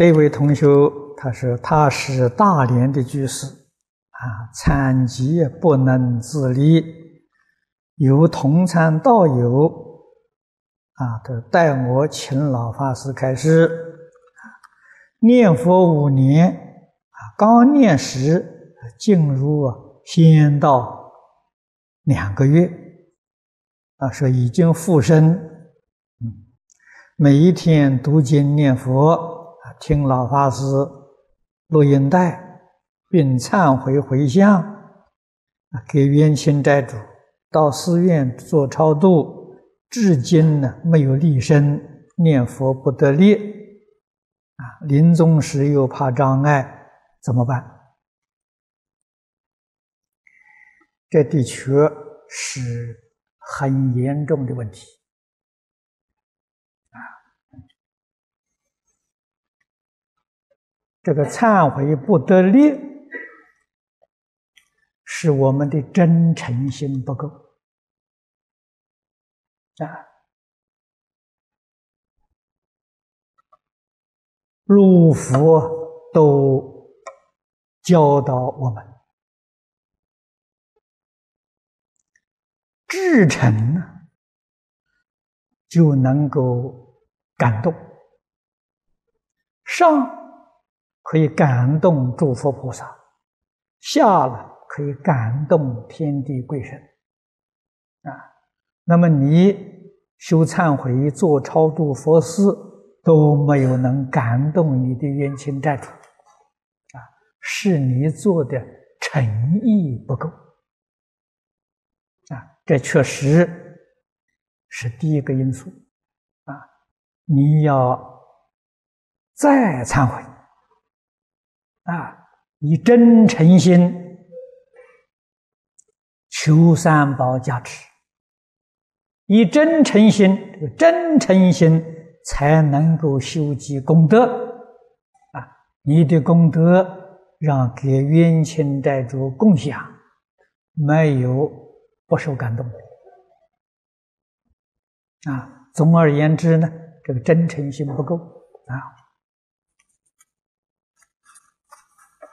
这位同学，他说他是大连的居士，啊，残疾不能自立，由同参道友，啊，都带我请老法师开示，念佛五年，啊，刚念时进入啊仙道两个月，啊，说已经复生，嗯，每一天读经念佛。听老法师录音带，并忏悔回向，给冤亲债主到寺院做超度，至今呢没有立身念佛不得力，啊，临终时又怕障碍，怎么办？这的确是很严重的问题。这个忏悔不得力，是我们的真诚心不够啊！入佛都教导我们，至诚呢，就能够感动上。可以感动诸佛菩萨，下了可以感动天地鬼神，啊，那么你修忏悔、做超度佛事都没有能感动你的冤亲债主，啊，是你做的诚意不够，啊，这确实是第一个因素，啊，你要再忏悔。啊，以真诚心求三宝加持，以真诚心，这个真诚心才能够修积功德。啊，你的功德让给冤亲债主共享，没有不受感动。啊，总而言之呢，这个真诚心不够啊。